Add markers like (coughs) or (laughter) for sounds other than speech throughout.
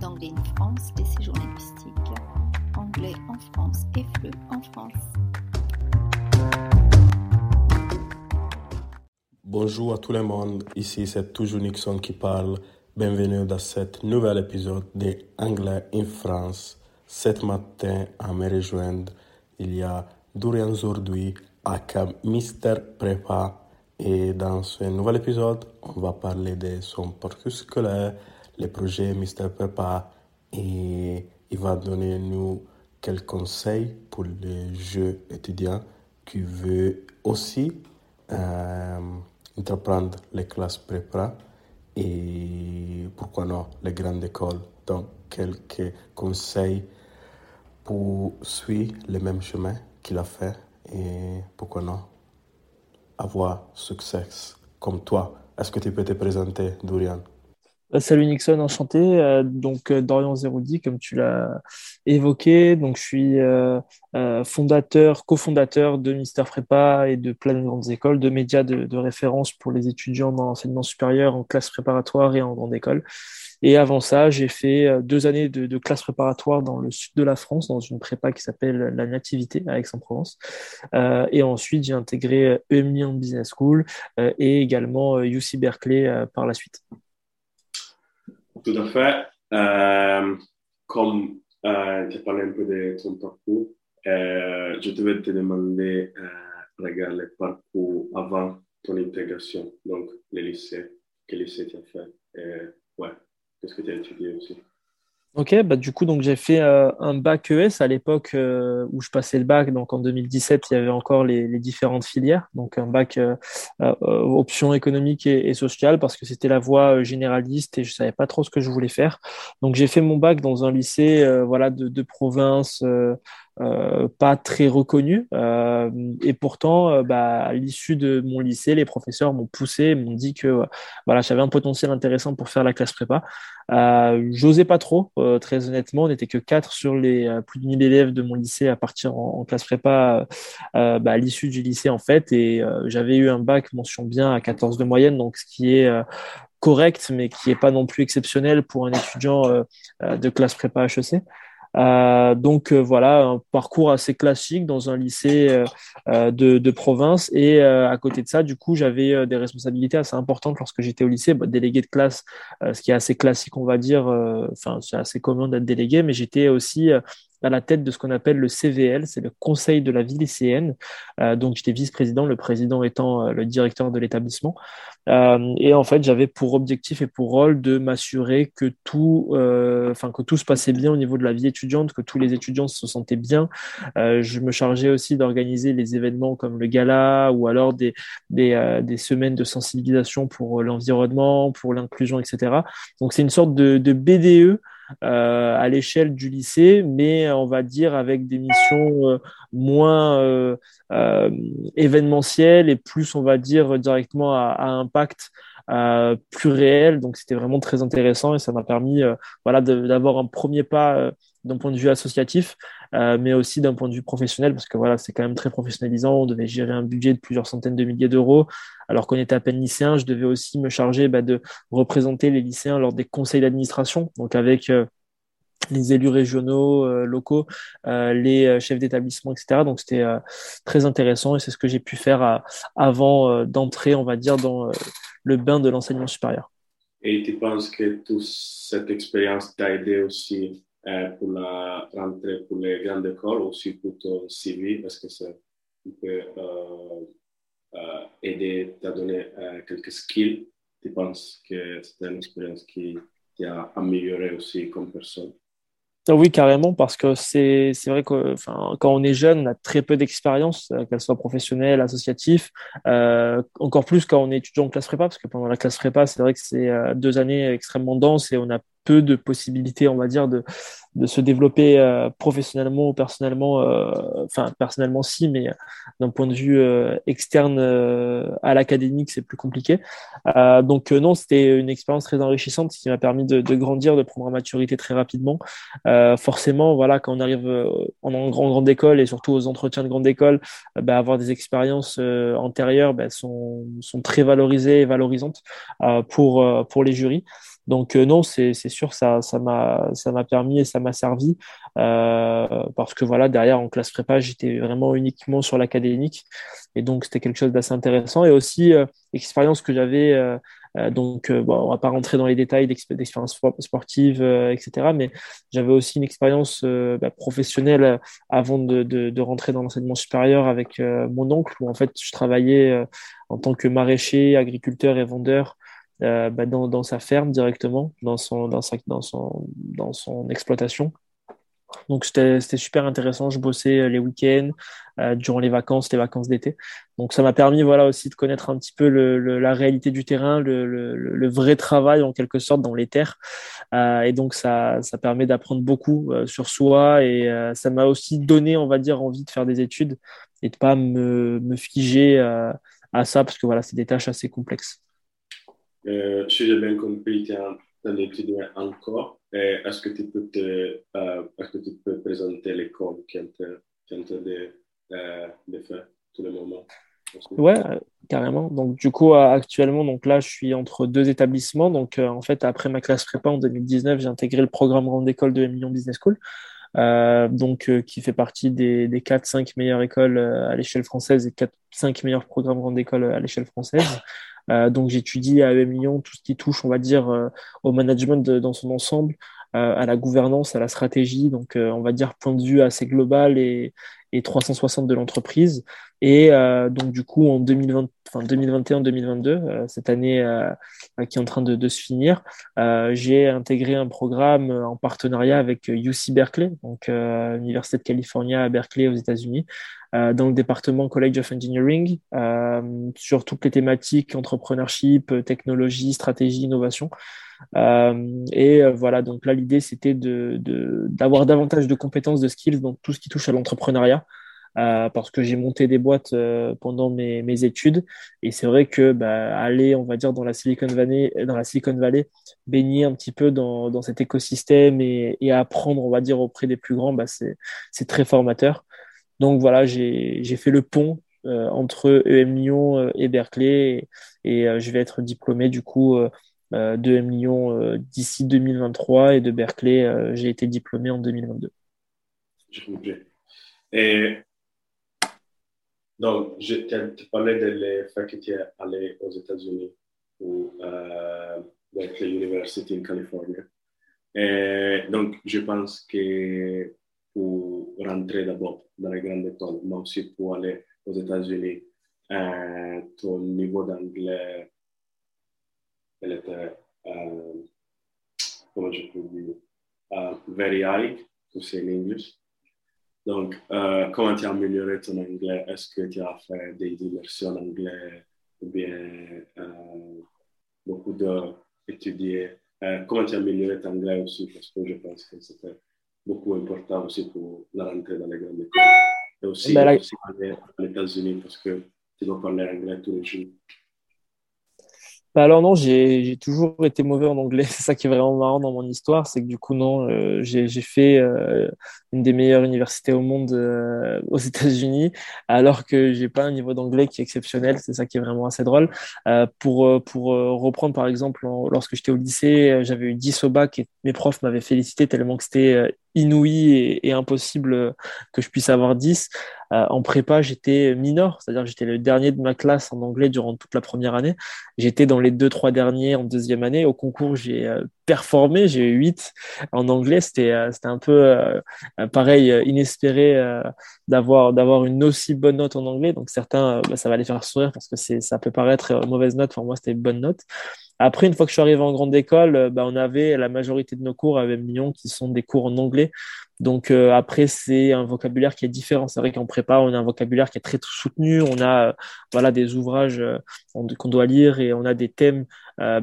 d'Anglais in France, des séjours linguistiques. Anglais en France et FLE en France. Bonjour à tout le monde, ici c'est toujours Nixon qui parle. Bienvenue dans cet nouvel épisode de Anglais in France. Cet matin, à me rejoindre, il y a Durian Zourdui, aka Mister Prépa. Et dans ce nouvel épisode, on va parler de son parcours scolaire, les projets Mister Prépa et il va donner nous quelques conseils pour les jeunes étudiants qui veulent aussi euh, entreprendre les classes prépa et pourquoi non les grandes écoles. Donc, quelques conseils pour suivre le même chemin qu'il a fait et pourquoi non avoir succès comme toi. Est-ce que tu peux te présenter, Dorian Salut Nixon, enchanté. Euh, donc euh, Dorian Zeroudi, comme tu l'as évoqué. Donc je suis euh, fondateur, cofondateur de Mister Prépa et de plein de grandes écoles, de médias de, référence pour les étudiants dans l'enseignement supérieur en classe préparatoire et en grande école. Et avant ça, j'ai fait euh, deux années de, de, classe préparatoire dans le sud de la France, dans une prépa qui s'appelle la Nativité à Aix-en-Provence. Euh, et ensuite, j'ai intégré EMLIAN Business School euh, et également UC euh, Berkeley euh, par la suite. Tout à fait. Euh, comme tu as parlé un peu de ton parcours, je devais te demander, regarde le parcours avant ton intégration, donc le lycée, quel lycée tu as fait? ouais. Qu'est-ce que tu as étudié aussi? Ok, bah du coup, donc j'ai fait euh, un bac ES à l'époque euh, où je passais le bac. Donc en 2017, il y avait encore les, différentes filières. Donc un bac euh, option économique et, sociale parce que c'était la voie généraliste et je savais pas trop ce que je voulais faire. Donc j'ai fait mon bac dans un lycée, voilà, de province. Euh, pas très reconnu. Euh, et pourtant, euh, bah, à l'issue de mon lycée, les professeurs m'ont poussé, m'ont dit que voilà, j'avais un potentiel intéressant pour faire la classe prépa. J'osais pas trop, très honnêtement. On n'était que quatre sur les plus de 1000 élèves de mon lycée à partir en, classe prépa bah, à l'issue du lycée en fait. Et j'avais eu un bac mention bien à 14 de moyenne, donc ce qui est correct, mais qui est pas non plus exceptionnel pour un étudiant de classe prépa HEC. Euh, donc euh, voilà, un parcours assez classique dans un lycée euh, euh de, de, province. Et à côté de ça, du coup, j'avais des responsabilités assez importantes lorsque j'étais au lycée, bah, délégué de classe, ce qui est assez classique, on va dire. Enfin, c'est assez commun d'être délégué, mais j'étais aussi à la tête de ce qu'on appelle le CVL, c'est le Conseil de la vie lycéenne. Euh, donc j'étais vice-président, le président étant euh, le directeur de l'établissement. Euh, et en fait, j'avais pour objectif et pour rôle de m'assurer que tout, enfin que tout se passait bien au niveau de la vie étudiante, que tous les étudiants se sentaient bien. Je me chargeais aussi d'organiser les événements comme le gala ou alors des des, semaines de sensibilisation pour l'environnement, pour l'inclusion, etc. Donc c'est une sorte de, de BDE à l'échelle du lycée, mais on va dire avec des missions euh, moins euh, euh, événementielles et plus, on va dire, directement à, à impact euh, plus réel. Donc c'était vraiment très intéressant et ça m'a permis voilà, d'avoir un premier pas d'un point de vue associatif, euh, mais aussi d'un point de vue professionnel, parce que voilà, c'est quand même très professionnalisant. On devait gérer un budget de plusieurs centaines de milliers d'euros, alors qu'on était à peine lycéen. Je devais aussi me charger bah, de représenter les lycéens lors des conseils d'administration, donc avec euh, les élus régionaux, euh, locaux, les chefs d'établissement, etc. Donc c'était très intéressant et c'est ce que j'ai pu faire avant d'entrer, on va dire, dans le bain de l'enseignement supérieur. Et tu penses que toute cette expérience t'a aidé aussi pour la rentrée pour les grandes écoles, aussi pour ton CV, est-ce que ça peut euh, euh, aider, t'a donné euh, quelques skills Tu penses que c'est une expérience qui t'a amélioré aussi comme personne ah oui, carrément, parce que c'est vrai que enfin, quand on est jeune, on a très peu d'expérience, euh, qu'elle soit professionnelle, associative, euh, encore plus quand on est étudiant en classe prépa, parce que pendant la classe prépa, c'est vrai que c'est euh, deux années extrêmement denses et on a de possibilités, on va dire, de, de se développer euh, professionnellement ou personnellement, euh, enfin personnellement si, mais d'un point de vue euh, externe à l'académique, c'est plus compliqué. donc non, c'était une expérience très enrichissante qui m'a permis de, grandir, de prendre en maturité très rapidement. forcément, voilà, quand on arrive en, en grande école et surtout aux entretiens de grande école, bah, avoir des expériences antérieures bah, sont, sont très valorisées et valorisantes pour, pour les jurys. Donc non, c'est sûr, ça m'a permis et ça m'a servi parce que voilà derrière en classe prépa, j'étais vraiment uniquement sur l'académique et donc c'était quelque chose d'assez intéressant et aussi l'expérience que j'avais euh, donc, euh, bon, on va pas rentrer dans les détails d'expérience sportive, euh, etc. Mais j'avais aussi une expérience bah, professionnelle avant de, de, rentrer dans l'enseignement supérieur avec mon oncle, où en fait, je travaillais en tant que maraîcher, agriculteur et vendeur bah, dans, sa ferme directement, dans son, exploitation. Donc c'était super intéressant. Je bossais euh, les week-ends, euh, durant les vacances, les vacances d'été. Donc ça m'a permis voilà aussi de connaître un petit peu la réalité du terrain, le, vrai travail en quelque sorte dans les terres. Euh, et donc ça, permet d'apprendre beaucoup sur soi et ça m'a aussi donné, on va dire, envie de faire des études et de pas me, me figer à ça parce que voilà, c'est des tâches assez complexes. Si j'ai bien compris, tu es encore. Est-ce que tu peux te, euh, est-ce que tu peux présenter l'école qui est en train de, euh, de faire tout le moment? Ouais, euh, carrément. Donc, du coup, actuellement, donc là, je suis entre deux établissements. Donc, en fait, après ma classe prépa en 2019, j'ai intégré le programme Grande École de Million Business School, donc qui fait partie des, des 4-5 meilleures écoles à l'échelle française et 4-5 meilleurs programmes Grande École à l'échelle française. Euh, donc j'étudie à EM Lyon tout ce qui touche, on va dire, euh, au management dans son ensemble, euh, à la gouvernance, à la stratégie. Donc on va dire point de vue assez global et, et 360 de l'entreprise. Et donc du coup en 2020, enfin 2021-2022, cette année qui est en train de, de se finir, j'ai intégré un programme en partenariat avec UC Berkeley, donc l'université de Californie à Berkeley aux États-Unis, euh, dans le département College of Engineering euh, sur toutes les thématiques entrepreneurship, technologie, stratégie, innovation. Euh, et voilà, donc là, l'idée, c'était d'avoir de, d'avoir davantage de compétences, de skills dans tout ce qui touche à l'entrepreneuriat. Euh, parce que j'ai monté des boîtes euh, pendant mes, études et c'est vrai que bah, aller on va dire dans la Silicon Valley dans la Silicon Valley baigner un petit peu dans, dans cet écosystème et, apprendre on va dire auprès des plus grands bah, c'est très formateur donc voilà, j'ai fait le pont euh, entre EM Lyon euh, et Berkeley et, euh, je vais être diplômé du coup de EM Lyon d'ici 2023 et de Berkeley, j'ai été diplômé en 2022. Je comprends. Et donc, tu parlais de fait que tu es allé aux États-Unis ou euh, Berkeley University en Californie. Donc, je pense que pour rentrer d'abord dans les grandes écoles, mais aussi pour aller aux États-Unis. Euh, ton niveau d'anglais, elle était, euh, comment je peux dire, uh, very high, to say in English. Donc, euh, comment tu as amélioré ton anglais? Est-ce que tu as fait des immersions en anglais ou bien euh, beaucoup d'étudier? Euh, comment tu as amélioré ton anglais aussi? Parce que je pense que c'était beaucoup important aussi pour la rentrée dans les grandes écoles. Et aussi, ben, aussi aller aux États-Unis parce que tu dois parler anglais tous les jours. Bah alors non, j'ai toujours été mauvais en anglais. (laughs) C'est ça qui est vraiment marrant dans mon histoire, c'est que du coup non, euh, j'ai fait euh, une des meilleures universités au monde euh, aux États-Unis, alors que j'ai pas un niveau d'anglais qui est exceptionnel. C'est ça qui est vraiment assez drôle. pour pour reprendre par exemple, lorsque j'étais au lycée, j'avais eu 10 au bac et mes profs m'avaient félicité tellement que c'était inouï et, impossible que je puisse avoir 10. Euh, en prépa, j'étais mineur, c'est-à-dire j'étais le dernier de ma classe en anglais durant toute la première année. J'étais dans les deux, trois derniers en deuxième année. Au concours, j'ai euh, j'ai eu 8 en anglais. C'était euh, un peu pareil, inespéré d'avoir d'avoir une aussi bonne note en anglais. Donc certains, bah, ça va les faire sourire parce que ça peut paraître mauvaise note. Pour moi, c'était une bonne note. Après, une fois que je suis arrivé en grande école, euh, bah, on avait la majorité de nos cours avec Lyon qui sont des cours en anglais. Donc euh, après, c'est un vocabulaire qui est différent. C'est vrai qu'en prépa, on a un vocabulaire qui est très soutenu. On a euh, voilà des ouvrages qu'on doit lire et on a des thèmes bah,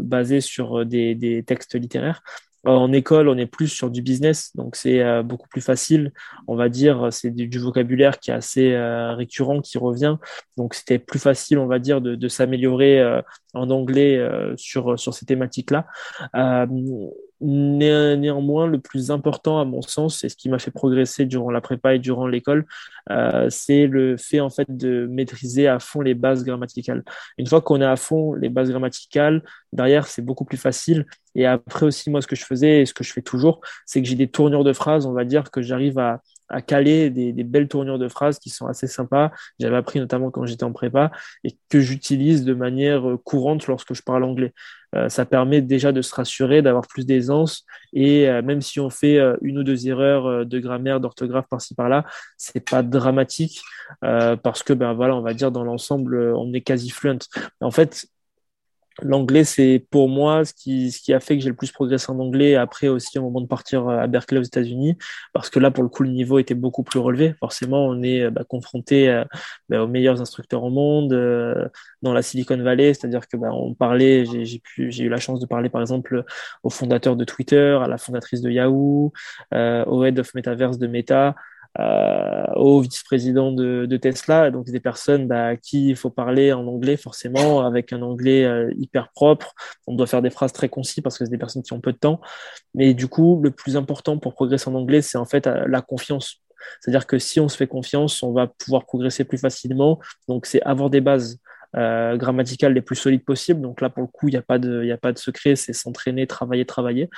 basés sur des, des textes littéraires. Euh, en école, on est plus sur du business, donc c'est euh, beaucoup plus facile. On va dire, c'est du, vocabulaire qui est assez euh, récurrent, qui revient. Donc c'était plus facile, on va dire, de, s'améliorer en anglais sur, sur ces thématiques-là. Néanmoins, le plus important à mon sens, et ce qui m'a fait progresser durant la prépa et durant l'école, euh, c'est le fait en fait de maîtriser à fond les bases grammaticales. Une fois qu'on est à fond les bases grammaticales, derrière c'est beaucoup plus facile. Et après aussi, moi, ce que je faisais et ce que je fais toujours, c'est que j'ai des tournures de phrases, on va dire, que j'arrive à, à caler des, des, belles tournures de phrases qui sont assez sympas. J'avais appris notamment quand j'étais en prépa et que j'utilise de manière euh, courante lorsque je parle anglais. Euh, ça permet déjà de se rassurer, d'avoir plus d'aisance et euh, même si on fait une ou deux erreurs de grammaire, d'orthographe par-ci par-là, c'est pas dramatique parce que ben voilà, on va dire dans l'ensemble, on est quasi fluent. En fait, L'anglais, c'est pour moi ce qui, ce qui a fait que j'ai le plus progressé en anglais après aussi au moment de partir euh, à Berkeley aux États-Unis, parce que là, pour le coup, le niveau était beaucoup plus relevé. Forcément, on est euh, bah, confronté euh, bah, aux meilleurs instructeurs au monde dans la Silicon Valley, c'est-à-dire que bah, on parlait, j'ai eu la chance de parler par exemple au fondateur de Twitter, à la fondatrice de Yahoo, au head of Metaverse de Meta. Euh, au vice-président de, Tesla, donc des personnes bah, à qui il faut parler en anglais forcément, avec un anglais euh, hyper propre. On doit faire des phrases très concis parce que c'est des personnes qui ont peu de temps. Mais du coup, le plus important pour progresser en anglais, c'est en fait euh, la confiance. C'est-à-dire que si on se fait confiance, on va pouvoir progresser plus facilement. Donc c'est avoir des bases. Grammaticales les plus solides possibles. Donc là, pour le coup, il n'y a, a pas de secret, c'est s'entraîner, travailler, travailler.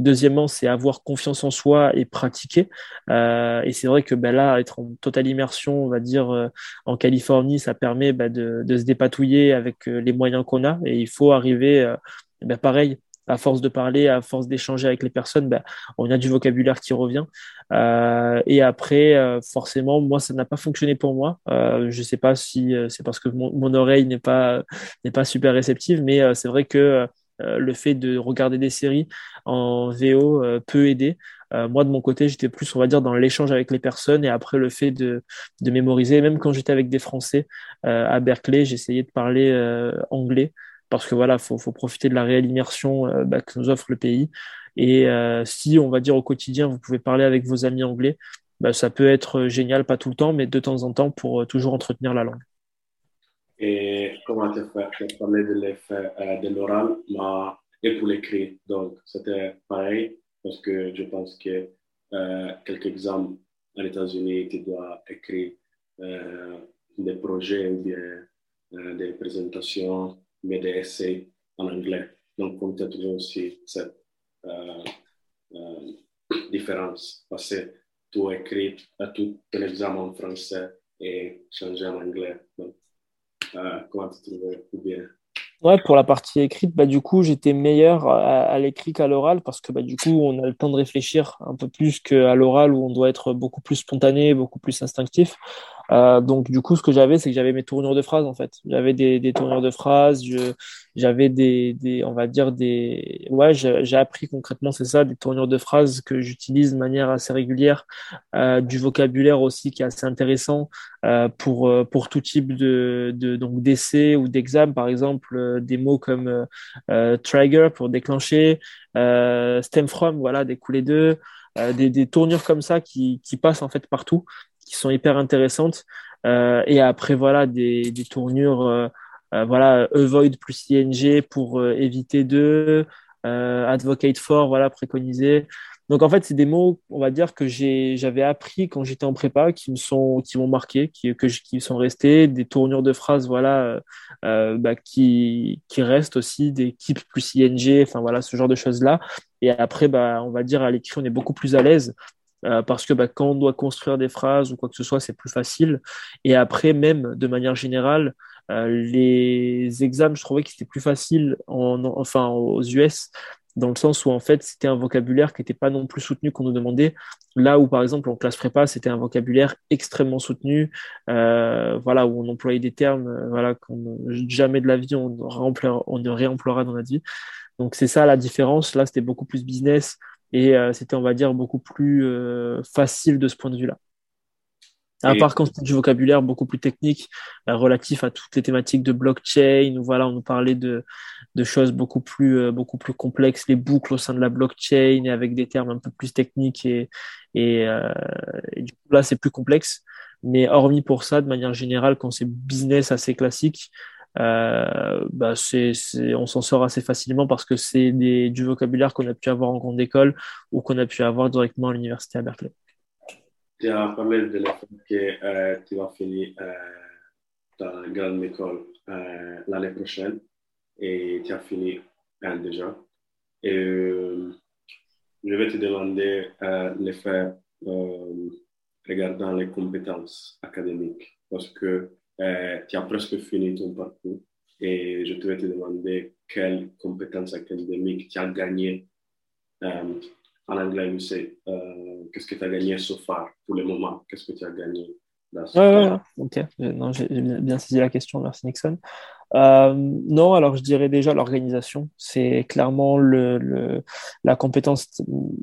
Deuxièmement, c'est avoir confiance en soi et pratiquer. Euh, et c'est vrai que ben là, être en totale immersion, on va dire, euh, en Californie, ça permet ben, de, se dépatouiller avec euh, les moyens qu'on a. Et il faut arriver, ben, pareil, à force de parler, à force d'échanger avec les personnes, ben, on a du vocabulaire qui revient. Et après, forcément, moi, ça n'a pas fonctionné pour moi. Je sais pas si c'est parce que mon, mon oreille n'est pas n'est pas super réceptive, mais c'est vrai que le fait de regarder des séries en VO euh, peut aider. Euh, moi, de mon côté, j'étais plus, on va dire, dans l'échange avec les personnes et après le fait de, de mémoriser. Même quand j'étais avec des Français à Berkeley, j'essayais de parler anglais parce que voilà, faut, faut profiter de la réelle immersion bah, que nous offre le pays. Et si, on va dire, au quotidien, vous pouvez parler avec vos amis anglais, bah, ça peut être génial, pas tout le temps, mais de temps en temps pour toujours entretenir la langue. Et comment tu as parlé de l'effet euh, de l'oral, et pour l'écrit. Donc, c'était pareil, parce que je pense que euh, quelques examens aux États-Unis, tu dois écrire euh, des projets ou bien des présentations, mais des essais en anglais. Donc, comme tu as toujours aussi cette différence, parce que tu écris tout ton examen en français et changer en anglais. Bien Ouais, pour la partie écrite, bah, du coup, j'étais meilleur à, l'écrit qu'à l'oral parce que bah, du coup, on a le temps de réfléchir un peu plus qu'à l'oral où on doit être beaucoup plus spontané, beaucoup plus instinctif. Euh, donc du coup, ce que j'avais, c'est que j'avais mes tournures de phrases en fait. J'avais des, tournures de phrases, j'avais des, on va dire des, ouais, j'ai appris concrètement, c'est ça, des tournures de phrases que j'utilise de manière assez régulière, euh, du vocabulaire aussi qui est assez intéressant euh, pour pour tout type de, donc d'essai ou d'examen, par exemple, des mots comme trigger pour déclencher, stem from, voilà, découler de. des, des tournures comme ça qui, qui passent en fait partout qui sont hyper intéressantes. Euh, et après, voilà, des, tournures, euh, euh, voilà, avoid plus ing pour éviter de, advocate for, voilà, préconiser. Donc en fait, c'est des mots, on va dire que j'avais appris quand j'étais en prépa, qui me sont, qui m'ont marqué, qui, que qui sont restés, des tournures de phrases, voilà, euh, bah, qui, qui restent aussi, des keep plus ing, enfin voilà, ce genre de choses là. Et après, bah, on va dire à l'écrit, on est beaucoup plus à l'aise euh, parce que bah, quand on doit construire des phrases ou quoi que ce soit, c'est plus facile. Et après, même de manière générale, euh, les examens, je trouvais que c'était plus facile en, enfin aux US, dans le sens où en fait c'était un vocabulaire qui n'était pas non plus soutenu qu'on nous demandait. Là où par exemple en classe prépa, c'était un vocabulaire extrêmement soutenu, euh, voilà où on employait des termes, voilà qu'on jamais de la vie on, on ne réemploiera dans notre vie. Donc c'est ça la différence. Là, c'était beaucoup plus business. Et euh, c'était, on va dire, beaucoup plus euh, facile de ce point de vue-là. À part quand c'était du vocabulaire beaucoup plus technique, euh, relatif à toutes les thématiques de blockchain, où voilà, on nous parlait de, de choses beaucoup plus, beaucoup plus complexes, les boucles au sein de la blockchain, et avec des termes un peu plus techniques, et, et, et du coup là, c'est plus complexe. Mais hormis pour ça, de manière générale, quand c'est business assez classique, euh, bah c'est, on s'en sort assez facilement parce que c'est du vocabulaire qu'on a pu avoir en grande école ou qu'on a pu avoir directement à l'université à Berkeley. Tu as parlé de la que euh, tu vas finir euh, ta grande école l'année prochaine et tu as fini déjà. Et je vais te demander de faire regardant les compétences académiques parce que euh, tu as presque fini ton parcours et je te vais te demander quelles compétences académiques tu as gagné euh, en anglais. Euh, qu'est-ce que tu as gagné so far pour le moment Qu'est-ce que tu as gagné dans ce ouais, ouais, ok. J'ai bien saisi la question, merci Nixon. Euh, non, alors je dirais déjà l'organisation. C'est clairement le, le, la compétence,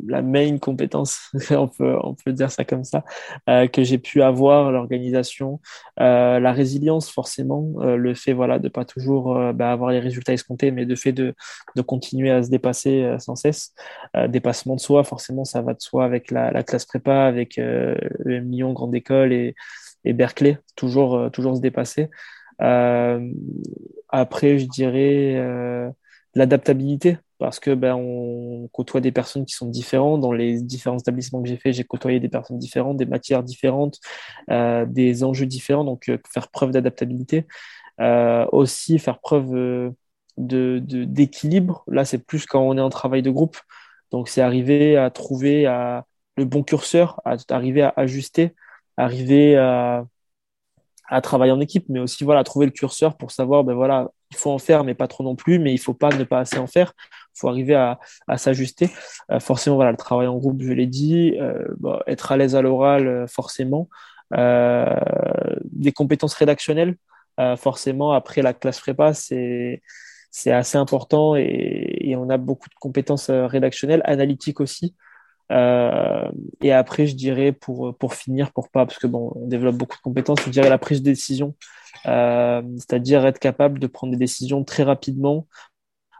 la main compétence, (laughs) on peut, on peut dire ça comme ça, euh, que j'ai pu avoir, l'organisation, euh, la résilience forcément, euh, le fait voilà de pas toujours euh, bah, avoir les résultats escomptés, mais de fait de, de continuer à se dépasser euh, sans cesse. dépassement de soi, forcément, ça va de soi avec la, la classe prépa, avec le million grande école et, et Berkeley, toujours, toujours se dépasser. Euh, après, je dirais euh, l'adaptabilité parce que ben on côtoie des personnes qui sont différentes. Dans les différents établissements que j'ai fait j'ai côtoyé des personnes différentes des matières différentes euh, des enjeux différents. Donc faire preuve d'adaptabilité. Aussi faire preuve de d'équilibre. Là c'est plus quand on est en travail de groupe. Donc c'est arriver à trouver à, le bon curseur à arriver à ajuster arriver à à travailler en équipe, mais aussi voilà trouver le curseur pour savoir ben voilà il faut en faire mais pas trop non plus, mais il faut pas ne pas assez en faire. Il faut arriver à, à s'ajuster. Euh, forcément voilà le travail en groupe, je l'ai dit, euh, être à l'aise à l'oral euh, forcément, des compétences rédactionnelles forcément après la classe prépa c'est c'est assez important et, et, on a beaucoup de compétences rédactionnelles, analytiques aussi. Euh, et après, je dirais pour pour finir, pour pas parce que bon, on développe beaucoup de compétences, je dirais la prise de décision, euh, c'est-à-dire être capable de prendre des décisions très rapidement.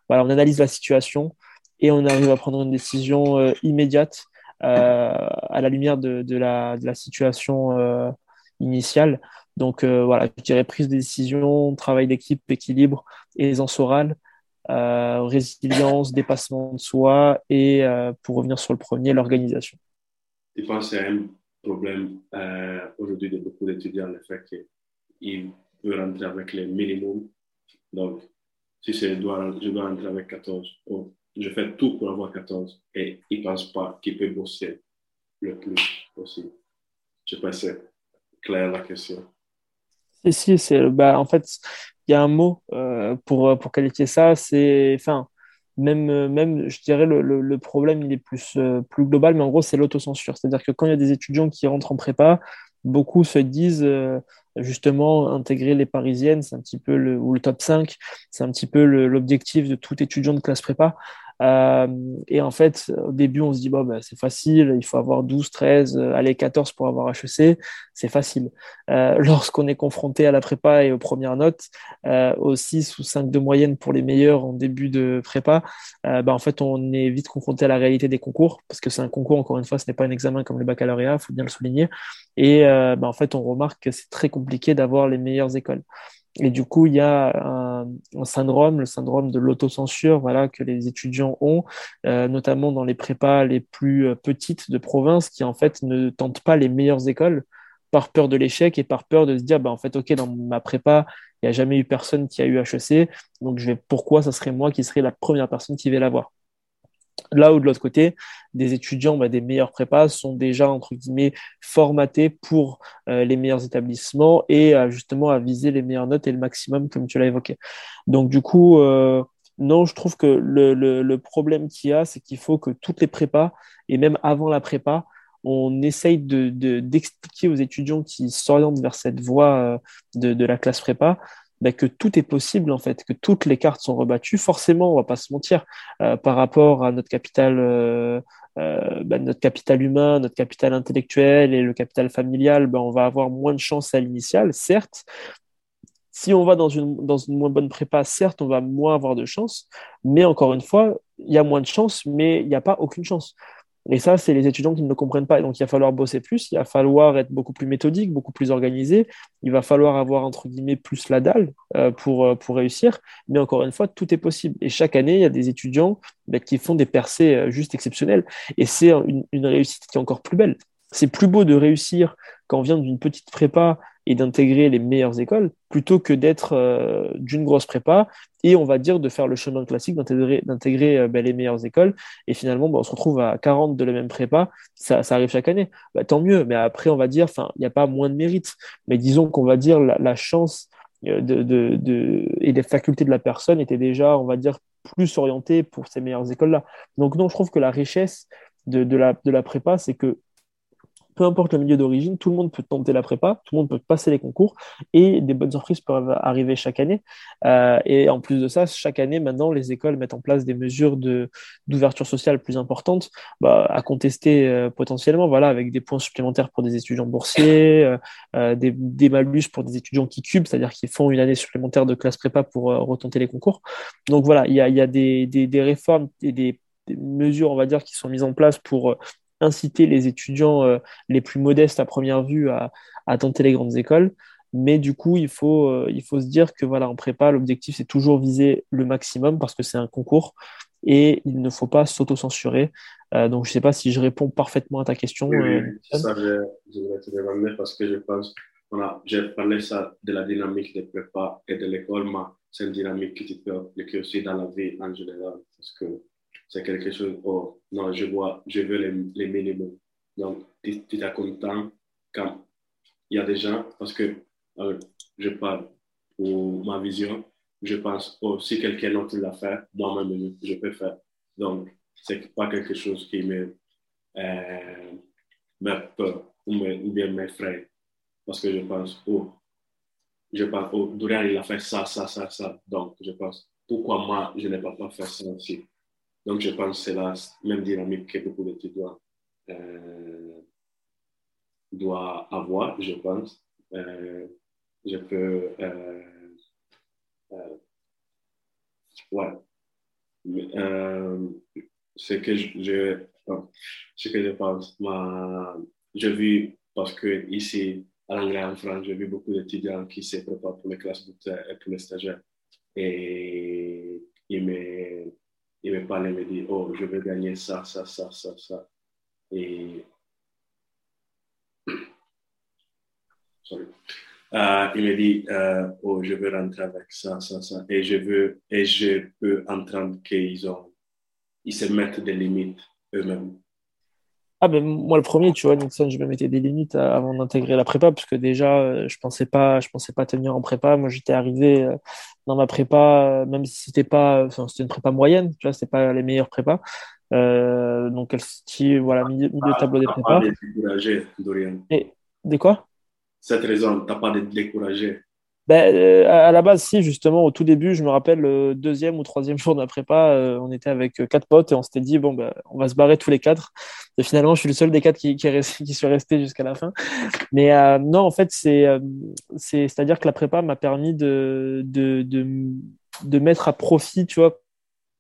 Voilà, on analyse la situation et on arrive à prendre une décision euh, immédiate euh, à la lumière de, de, la, de la situation euh, initiale. Donc voilà, je dirais prise de décision, travail d'équipe, équilibre, aisance orale euh, résilience, dépassement de soi et euh, pour revenir sur le premier, l'organisation. Je pense que c'est un problème euh, aujourd'hui de beaucoup d'étudiants, le fait qu'ils veulent rentrer avec les minimums. Donc, si je dois, je dois rentrer avec 14, je fais tout pour avoir 14 et ils ne pensent pas qu'ils peuvent bosser le plus possible. Je sais pas si c'est clair la question. Si, si, c'est, bah, en fait, y a un mot euh, pour, pour qualifier ça, c'est, enfin, même, même, je dirais, le, le, problème, il est plus, euh, plus global, mais en gros, c'est l'autocensure. C'est-à-dire que quand il y a des étudiants qui rentrent en prépa, beaucoup se disent, euh, justement, intégrer les parisiennes, c'est un petit peu le, ou le top 5, c'est un petit peu l'objectif de tout étudiant de classe prépa. Euh, et en fait, au début, on se dit, bah, c'est facile, il faut avoir 12, 13, euh, allez, 14 pour avoir HEC, c'est facile. Euh, (laughs) lorsqu'on est confronté à la prépa et aux premières notes, aux 6 ou 5 de moyenne pour les meilleurs en début de prépa, bah, en fait, on est vite confronté à la réalité des concours, parce que c'est un concours, encore une fois, ce n'est pas un examen comme le baccalauréat, il faut bien le souligner. Et bah, en fait, on remarque que c'est très compliqué d'avoir les meilleures écoles. Et du coup, il y a un, syndrome, le syndrome de l'autocensure, voilà, que les étudiants ont, euh, notamment dans les prépas les plus euh, petites de province, qui en fait ne tentent pas les meilleures écoles par peur de l'échec et par peur de se dire, bah, en fait, ok, dans ma prépa, il n'y a jamais eu personne qui a eu HEC, donc je vais, pourquoi ça serait moi qui serais la première personne qui va l'avoir? Là où de l'autre côté, des étudiants bah, des meilleurs prépas sont déjà entre guillemets formatés pour euh, les meilleurs établissements et justement à viser les meilleures notes et le maximum comme tu l'as évoqué. Donc du coup, euh, non, je trouve que le, problème qu'il y a, c'est qu'il faut que toutes les prépas et même avant la prépa, on essaye de d'expliquer aux étudiants qui s'orientent vers cette voie euh, de la classe prépa bah, que tout est possible en fait, que toutes les cartes sont rebattues. Forcément, on va pas se mentir euh, par rapport à notre capital, euh, euh, bah, notre capital humain, notre capital intellectuel et le capital familial, bah, on va avoir moins de chance à l'initial, certes. Si on va dans une, dans une moins bonne prépa, certes, on va moins avoir de chance, mais encore une fois, il y a moins de chance, mais il n'y a pas aucune chance. Et ça, c'est les étudiants qui ne le comprennent pas. donc, il va falloir bosser plus, il va falloir être beaucoup plus méthodique, beaucoup plus organisé. Il va falloir avoir, entre guillemets, plus la dalle euh, pour, euh, pour réussir. Mais encore une fois, tout est possible. Et chaque année, il y a des étudiants bah, qui font des percées euh, juste exceptionnelles. Et c'est une réussite qui est encore plus belle. C'est plus beau de réussir quand on vient d'une petite prépa et d'intégrer les meilleures écoles plutôt que d'être euh, d'une grosse prépa et on va dire de faire le chemin classique d'intégrer euh, ben, les meilleures écoles. Et finalement ben, on se retrouve à 40 de la même prépa ça, arrive chaque année. Bah, tant mieux mais après on va dire enfin il n'y a pas moins de mérite. Mais disons qu'on va dire la, chance euh, et les facultés de la personne étaient déjà on va dire plus orientées pour ces meilleures écoles là donc non je trouve que la richesse la, de la prépa c'est que peu importe le milieu d'origine, tout le monde peut tenter la prépa, tout le monde peut passer les concours et des bonnes surprises peuvent arriver chaque année. Euh, et en plus de ça, chaque année, maintenant, les écoles mettent en place des mesures d'ouverture sociale plus importantes bah, à contester euh, potentiellement, voilà, avec des points supplémentaires pour des étudiants boursiers, euh, des, des, malus pour des étudiants qui cubent, c'est-à-dire qui font une année supplémentaire de classe prépa pour retenter les concours. Donc voilà, il y a, y a des, des, réformes et des, mesures, on va dire, qui sont mises en place pour inciter les étudiants euh, les plus modestes à première vue à, tenter les grandes écoles. Mais du coup, il faut, euh, il faut se dire que voilà, en prépa, l'objectif, c'est toujours viser le maximum parce que c'est un concours et il ne faut pas s'auto-censurer. Euh, donc, je ne sais pas si je réponds parfaitement à ta question. Oui, ça, je, je, te demander parce que je pense, voilà, j'ai parlé ça de la dynamique de prépa et de l'école, mais c'est une dynamique qui peut appliquer aussi dans la vie en général parce que c'est quelque chose, oh, non, je vois, je veux les, les minimums. Donc, tu es content quand il y a des gens, parce que euh, je parle pour ma vision, je pense, oh, si quelqu'un d'autre l'a fait, moi-même, je peux faire. Donc, c'est pas quelque chose qui me, euh, peur ou, me, ou bien m'effraie. Parce que je pense, oh, je pense, oh, Dorian, il a fait ça, ça, ça, ça. Donc, je pense, pourquoi moi, je n'ai pas, pas fait ça aussi? Donc, je pense que c'est la même dynamique que beaucoup d'étudiants euh, doivent avoir, je pense. Euh, je peux. Euh, ouais. Ce que je, ce que je pense, ma, j'ai vu, parce que ici, à l'anglais en France, j'ai vu beaucoup d'étudiants qui se préparent pour les classes et pour les stagiaires. Et ils me il me parle, il me dit, oh, je vais gagner ça, ça, ça, ça, ça. Et. (coughs) Sorry. Euh, il me dit, euh, oh, je veux rentrer avec ça, ça, ça. Et je veux, et je peux entendre qu'ils ont, ils se mettent des limites eux-mêmes. Ah ben moi le premier, tu vois, Nixon, je me mettais des limites avant d'intégrer la prépa parce que déjà euh, je pensais pas, je pensais pas tenir en prépa. Moi j'étais arrivé euh, dans ma prépa, euh, même si c'était pas, enfin, c'était une prépa moyenne, tu vois, c'était pas les meilleures prépas. Euh, donc elle se voilà milieu, milieu de tableau des prépas. Pas découragé, Dorian. Et des quoi? Cette raison, t'as pas de découragé. Ben, euh, à la base, si, justement, au tout début, je me rappelle, le deuxième ou troisième (laughs) jour de la prépa, euh, on était avec euh, quatre potes et on s'était dit, bon, ben, on va se barrer tous les quatre. Et finalement, je suis le seul des quatre qui, qui, est resté, (laughs) qui suis resté jusqu'à la fin. Mais non, en fait, c'est, c'est, c'est-à-dire que la prépa m'a permis de, de, de, de mettre à profit, tu vois,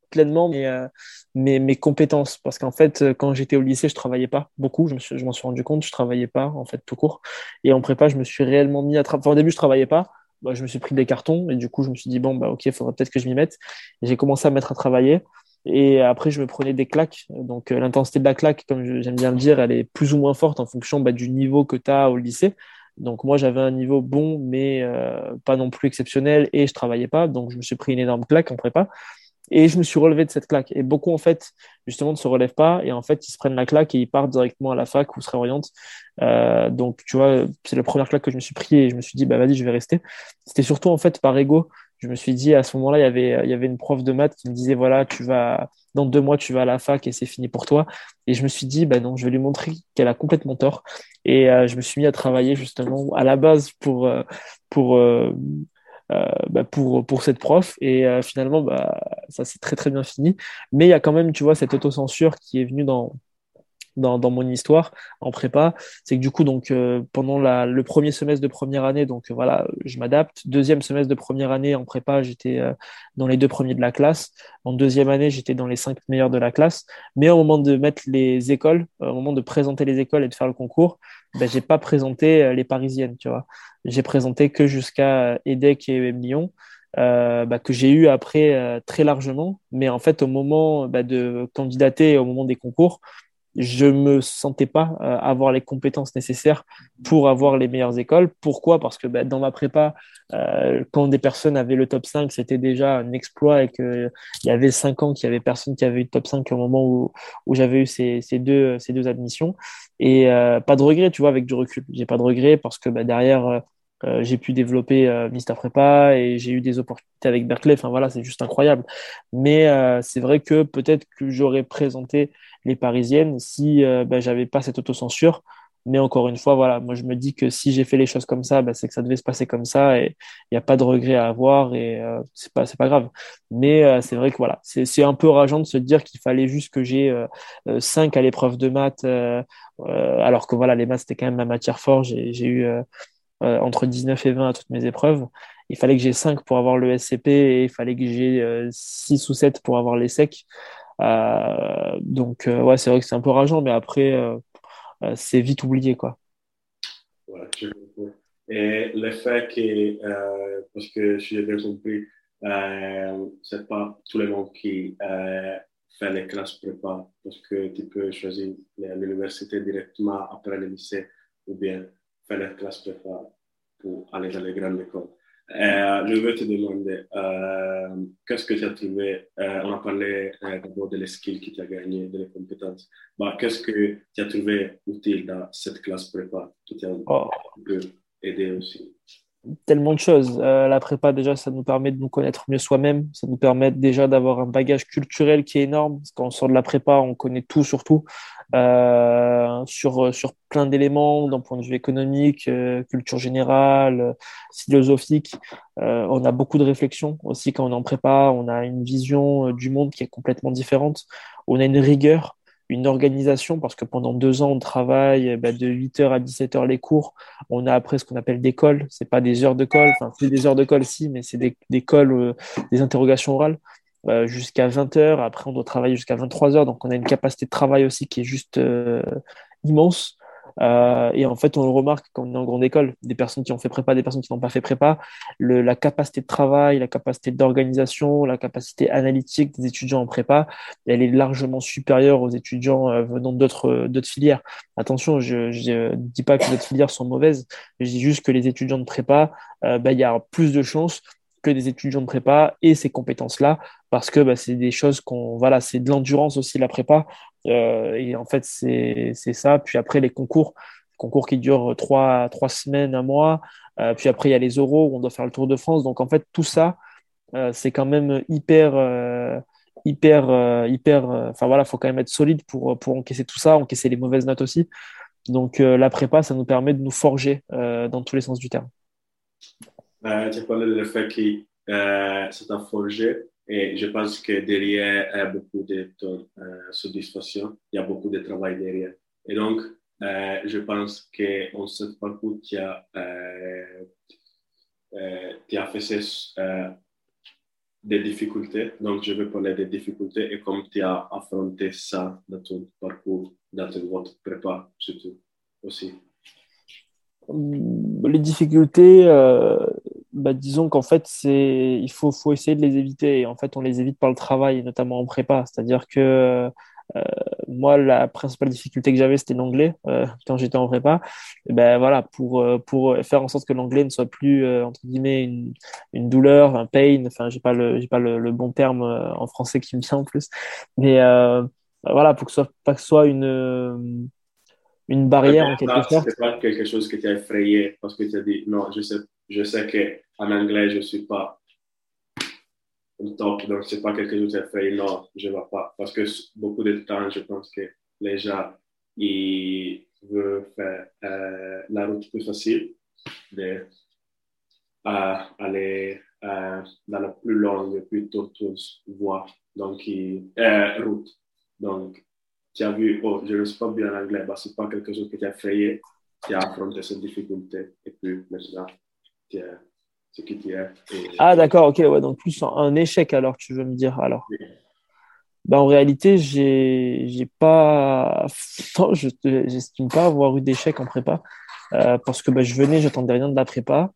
pleinement mes, mes, mes, compétences. Parce qu'en fait, quand j'étais au lycée, je travaillais pas beaucoup. Je, me m'en suis rendu compte, je travaillais pas, en fait, tout court. Et en prépa, je me suis réellement mis à travailler. Enfin, au début, je travaillais pas bah, je me suis pris des cartons et du coup, je me suis dit, bon, bah, ok, il faudrait peut-être que je m'y mette. J'ai commencé à mettre à travailler et après, je me prenais des claques. Donc, euh, l'intensité de la claque, comme j'aime bien le dire, elle est plus ou moins forte en fonction bah, du niveau que tu as au lycée. Donc, moi, j'avais un niveau bon, mais euh, pas non plus exceptionnel et je travaillais pas. Donc, je me suis pris une énorme claque en prépa. Et je me suis relevé de cette claque. Et beaucoup, en fait, justement, ne se relèvent pas. Et en fait, ils se prennent la claque et ils partent directement à la fac ou se réorientent. Euh, donc, tu vois, c'est la première claque que je me suis pris et je me suis dit, bah, vas-y, je vais rester. C'était surtout, en fait, par ego. Je me suis dit, à ce moment-là, il y avait, il y avait une prof de maths qui me disait, voilà, tu vas, dans deux mois, tu vas à la fac et c'est fini pour toi. Et je me suis dit, bah non, je vais lui montrer qu'elle a complètement tort. Et euh, je me suis mis à travailler, justement, à la base pour, euh, pour, bah, pour, pour cette prof. Et euh, finalement, bah, ça s'est très très bien fini. Mais il y a quand même, tu vois, cette autocensure qui est venue dans, dans, dans, mon histoire en prépa, c'est que du coup, donc, euh, pendant la, le premier semestre de première année, donc voilà, je m'adapte. Deuxième semestre de première année en prépa, j'étais euh, dans les deux premiers de la classe. En deuxième année, j'étais dans les cinq meilleurs de la classe. Mais au moment de mettre les écoles, au moment de présenter les écoles et de faire le concours, ben, j'ai pas présenté les parisiennes, tu vois. J'ai présenté que jusqu'à EDEC et Lyon. Euh, bah, que j'ai eu après euh, très largement. Mais en fait, au moment bah, de candidater, au moment des concours, je me sentais pas euh, avoir les compétences nécessaires pour avoir les meilleures écoles. Pourquoi? Parce que bah, dans ma prépa, quand des personnes avaient le top 5, c'était déjà un exploit et qu'il y avait 5 ans qu'il y avait personne qui avait eu le top 5 au moment où, j'avais eu ces, deux, ces deux admissions. Et pas de regret, tu vois, avec du recul. J'ai pas de regret parce que derrière, euh, j'ai pu développer euh, Mister Prépa et j'ai eu des opportunités avec Berkeley. Enfin voilà, c'est juste incroyable. Mais euh, c'est vrai que peut-être que j'aurais présenté les Parisiennes si ben, j'avais pas cette autocensure. Mais encore une fois, voilà, moi je me dis que si j'ai fait les choses comme ça, ben, c'est que ça devait se passer comme ça et il n'y a pas de regret à avoir et c'est pas c'est pas grave. Mais c'est vrai que voilà, c'est un peu rageant de se dire qu'il fallait juste que j'ai 5 à l'épreuve de maths alors que voilà, les maths c'était quand même ma matière forte. J'ai eu euh, entre 19 et 20 à toutes mes épreuves. Il fallait que j'ai 5 pour avoir le SCP et il fallait que j'ai 6 euh, ou 7 pour avoir les secs. Euh, donc, ouais, c'est vrai que c'est un peu rageant, mais après, c'est vite oublié, quoi. Et le fait que, parce que si j'ai bien compris, euh, c'est pas tout le monde qui fait les classes prépa, parce que tu peux choisir l'université directement après le lycée ou bien faire la classe prépa pour aller dans les grandes écoles. Euh, je veux te demander, euh, qu'est-ce que tu as trouvé? Euh, On a parlé d'abord de les skills que tu as gagné, de les compétences. Bah, qu'est-ce que tu as trouvé utile dans cette classe prépa qui t'a oh. aidé aussi? Tellement de choses. la prépa, déjà, ça nous permet de nous connaître mieux soi-même. Ça nous permet déjà d'avoir un bagage culturel qui est énorme. Parce qu'on sort de la prépa, on connaît tout sur tout. Euh, sur, sur plein d'éléments d'un point de vue économique, euh, culture générale, philosophique. Euh, on a beaucoup de réflexions aussi quand on en prépare. On a une vision du monde qui est complètement différente. On a une rigueur une organisation parce que pendant deux ans on travaille bah, de 8h à 17h les cours on a après ce qu'on appelle des cols c'est pas des heures de colle enfin c'est des heures de colle si mais c'est des, des cols des interrogations orales euh, jusqu'à 20h. Après, on doit travailler jusqu'à 23h. Donc, on a une capacité de travail aussi qui est juste euh, immense. Euh, et en fait, on le remarque quand on est en grande école, des personnes qui ont fait prépa, des personnes qui n'ont pas fait prépa, le, la capacité de travail, la capacité d'organisation, la capacité analytique des étudiants en prépa, elle est largement supérieure aux étudiants venant d'autres filières. Attention, je ne dis pas que d'autres filières sont mauvaises, je dis juste que les étudiants de prépa, bah, il y a plus de chances que des étudiants de prépa et ces compétences-là, parce que bah, c'est des choses qu'on, voilà, c'est de l'endurance aussi la prépa. Euh, et en fait, c'est ça. Puis après, les concours, concours qui durent trois, trois semaines, un mois. Euh, puis après, il y a les euros où on doit faire le Tour de France. Donc en fait, tout ça, euh, c'est quand même hyper, hyper, hyper. Enfin voilà, faut quand même être solide pour, pour encaisser tout ça, encaisser les mauvaises notes aussi. Donc la prépa, ça nous permet de nous forger dans tous les sens du terme. Euh, tu du fait que euh, c'est un forgé et je pense que derrière il y a beaucoup de ton euh, satisfaction, il y a beaucoup de travail derrière. Et donc, euh, je pense qu'en ce parcours, tu as, euh, euh, tu as fait euh, des difficultés. Donc, je vais parler des difficultés et comment tu as affronté ça dans ton parcours, dans votre prépa surtout aussi. Les difficultés, euh, bah, disons qu'en fait, c'est, il faut, faut essayer de les éviter. Et en fait, on les évite par le travail, notamment en prépa. C'est-à-dire que euh, moi, la principale difficulté que j'avais, c'était l'anglais euh, (laughs) quand j'étais en prépa. Et ben voilà, pour euh, pour faire en sorte que l'anglais ne soit plus entre guillemets une, une douleur, un pain. Enfin, j'ai pas le j'ai pas le, le, bon terme en français qui me vient en plus. Mais voilà, pour que ce soit pas que ce soit une une barrière en quelque sorte. C'est pas quelque chose que tu as effrayé parce que tu as dit non, je sais je sais qu'en anglais, je ne suis pas au top, donc ce n'est pas quelque chose que fait, non, je ne vais pas. Parce que beaucoup de temps, je pense que les gens, ils veulent faire euh, la route plus facile, euh, aller euh, dans la plus longue, plus tortueuse voie, donc, route. Donc, tu as vu, oh, je ne suis pas bien en anglais, ce n'est pas quelque chose que tu as fait, tu as affronté cette difficulté, et puis maintenant, tu es ce. Ah, d'accord, ok, ouais, donc plus un échec alors, tu veux me dire, alors. Ben, en réalité, j'ai, pas, (laughs) non, je n'estime pas avoir eu d'échec en prépa euh, parce que ben, je venais, j'attendais rien de la prépa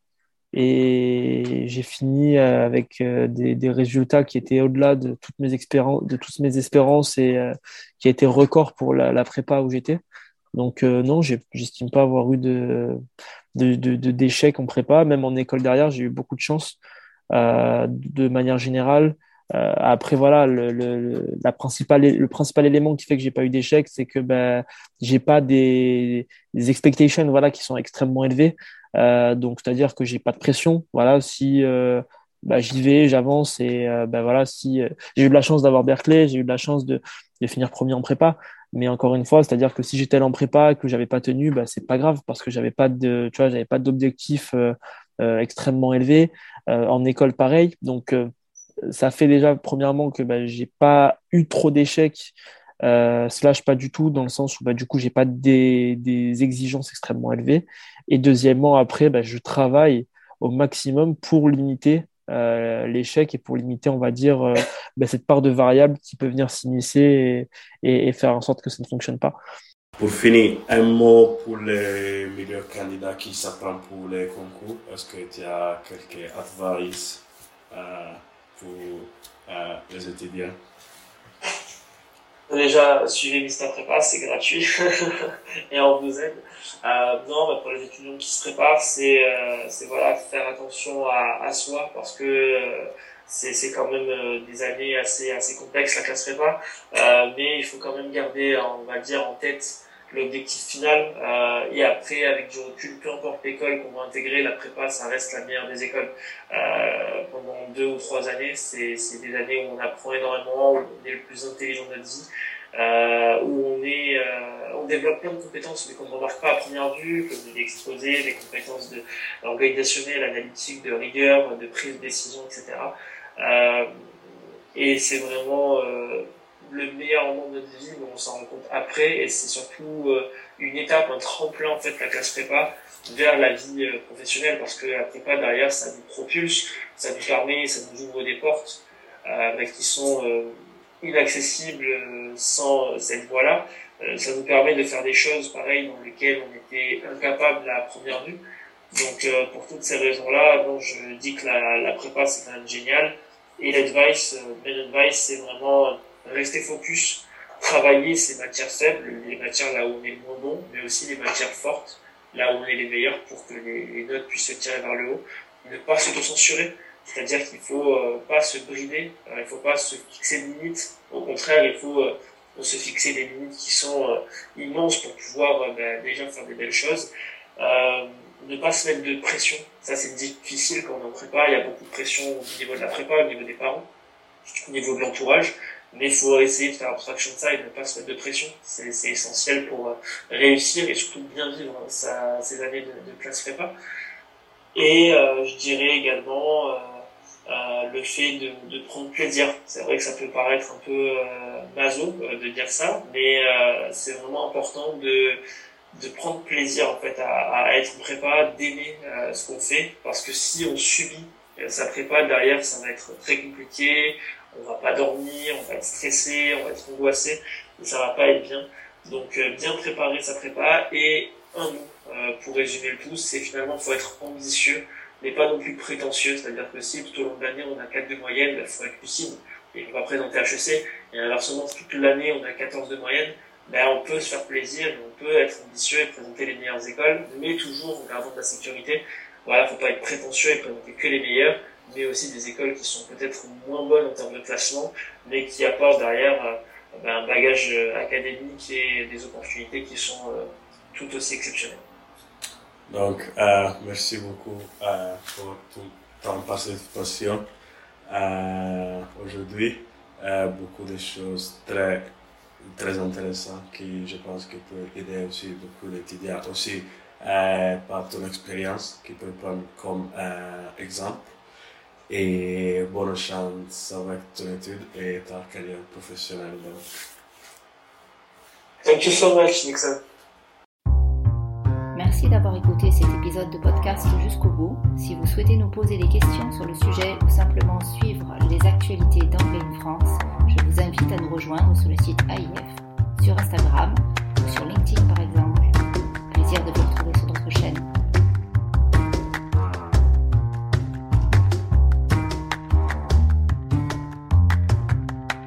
et j'ai fini euh, avec euh, des, des, résultats qui étaient au-delà de toutes mes expériences, de toutes mes espérances et euh, qui a été record pour la, la prépa où j'étais. Donc non, j'estime pas avoir eu de de, de, d'échecs en prépa. Même en école derrière, j'ai eu beaucoup de chance. de manière générale, après voilà, le, la principale, le principal élément qui fait que j'ai pas eu d'échecs, c'est que ben j'ai pas des, des expectations voilà qui sont extrêmement élevées. Euh, donc, c'est-à-dire que j'ai pas de pression. Voilà, si euh, bah, j'y vais, j'avance et euh, bah, voilà, si j'ai eu de la chance d'avoir Berkeley, j'ai eu de la chance de, de finir premier en prépa. Mais encore une fois, c'est-à-dire que si j'étais en prépa que j'avais pas tenu, bah, c'est pas grave parce que j'avais pas de, tu vois, j'avais pas d'objectif euh, extrêmement élevé. en école, pareil. Donc, ça fait déjà, premièrement, que bah, j'ai pas eu trop d'échecs euh, slash pas du tout dans le sens où bah, du coup j'ai pas des, des, exigences extrêmement élevées et deuxièmement après bah, je travaille au maximum pour limiter euh, l'échec et pour limiter on va dire euh, (laughs) bah, cette part de variable qui peut venir s'immiscer et, faire en sorte que ça ne fonctionne pas. Pour finir, un mot pour les meilleurs candidats qui s'apprennent pour les concours. Est-ce que tu as quelques advice euh, pour les étudiants? Déjà, suivez Mister Prépa, c'est gratuit (laughs) et on vous aide. Euh, non, bah, pour les étudiants qui se préparent, c'est euh, voilà, faire attention à, à soi parce que euh, c'est quand même euh, des années assez, assez complexes, la classe prépa. Euh, mais il faut quand même garder, on va dire, en tête l'objectif final. Euh, et après, avec du recul, peu importe l'école qu'on va intégrer, la prépa, ça reste la meilleure des écoles. Euh, pendant deux ou trois années, c'est des années où on apprend énormément, où on est le plus intelligent de notre vie, euh, où on est, euh, on développe plein de compétences mais qu'on ne remarque pas à première vue, comme l'exposé, les compétences de organisationnelles, analytique, de rigueur, de prise de décision, etc. Euh, et c'est vraiment euh, le meilleur moment de notre vie, mais on s'en rend compte après, et c'est surtout euh, une étape, un tremplin en fait, la classe prépa vers la vie euh, professionnelle, parce que la prépa derrière, ça nous propulse, ça nous permet, ça nous ouvre des portes euh, qui sont inaccessibles sans cette voie-là. ça nous permet de faire des choses pareilles dans lesquelles on était incapable à première vue. Donc pour toutes ces raisons-là, je dis que la, prépa c'est quand même génial. Et l'advice, euh, advice, c'est vraiment rester focus, travailler ces matières faibles, les matières là où on est moins bon, mais aussi les matières fortes, là où on est les meilleurs pour que les, notes puissent se tirer vers le haut. Ne pas s'auto-censurer, c'est-à-dire qu'il faut euh, pas se brider, euh, il faut pas se fixer de limites. Au contraire, il faut euh, se fixer des limites qui sont immenses pour pouvoir ben, déjà faire des belles choses. ne pas se mettre de pression, ça c'est difficile quand on est en prépa, il y a beaucoup de pression au niveau de la prépa, au niveau des parents, au niveau de l'entourage. Mais il faut essayer de faire abstraction de ça et de ne pas se mettre de pression. C'est essentiel pour euh, réussir et surtout bien vivre sa, ces années de, de classe prépa. Et euh, je dirais également euh, euh, le fait de, de prendre plaisir. C'est vrai que ça peut paraître un peu euh, maso euh, de dire ça, mais c'est vraiment important de de prendre plaisir en fait à, à être prépa, d'aimer ce qu'on fait, parce que si on subit sa prépa derrière, ça va être très compliqué on va pas dormir, on va être stressé, on va être angoissé, et ça va pas être bien. Donc euh, bien préparer sa prépa et un mot euh, pour résumer le tout, c'est finalement faut être ambitieux, mais pas non plus prétentieux, c'est-à-dire que si tout au long de l'année on a 4 de moyenne, il bah, faut être lucide et on va présenter HEC, et inversement toute l'année on a 14 de moyenne, ben, on peut se faire plaisir, on peut être ambitieux et présenter les meilleures écoles, mais toujours en gardant la sécurité. Voilà, faut pas être prétentieux et présenter que les meilleurs, mais aussi des écoles qui sont peut-être moins bonnes en termes de classement, mais qui apportent derrière euh, ben, un bagage euh, académique et des opportunités qui sont euh, tout aussi exceptionnelles. Donc, euh, merci beaucoup euh, pour tout ton participation euh, aujourd'hui. beaucoup de choses très, très intéressantes qui, je pense, peuvent aider aussi beaucoup d'étudiants aussi par ton expérience, qui peut prendre comme exemple et bonne chance avec ton étude et ta carrière professionnelle. Thank you so much, Nixon. Merci d'avoir écouté cet épisode de podcast jusqu'au bout. Si vous souhaitez nous poser des questions sur le sujet ou simplement suivre les actualités d'Anglais in France, je vous invite à nous rejoindre sur le site AIF sur Instagram.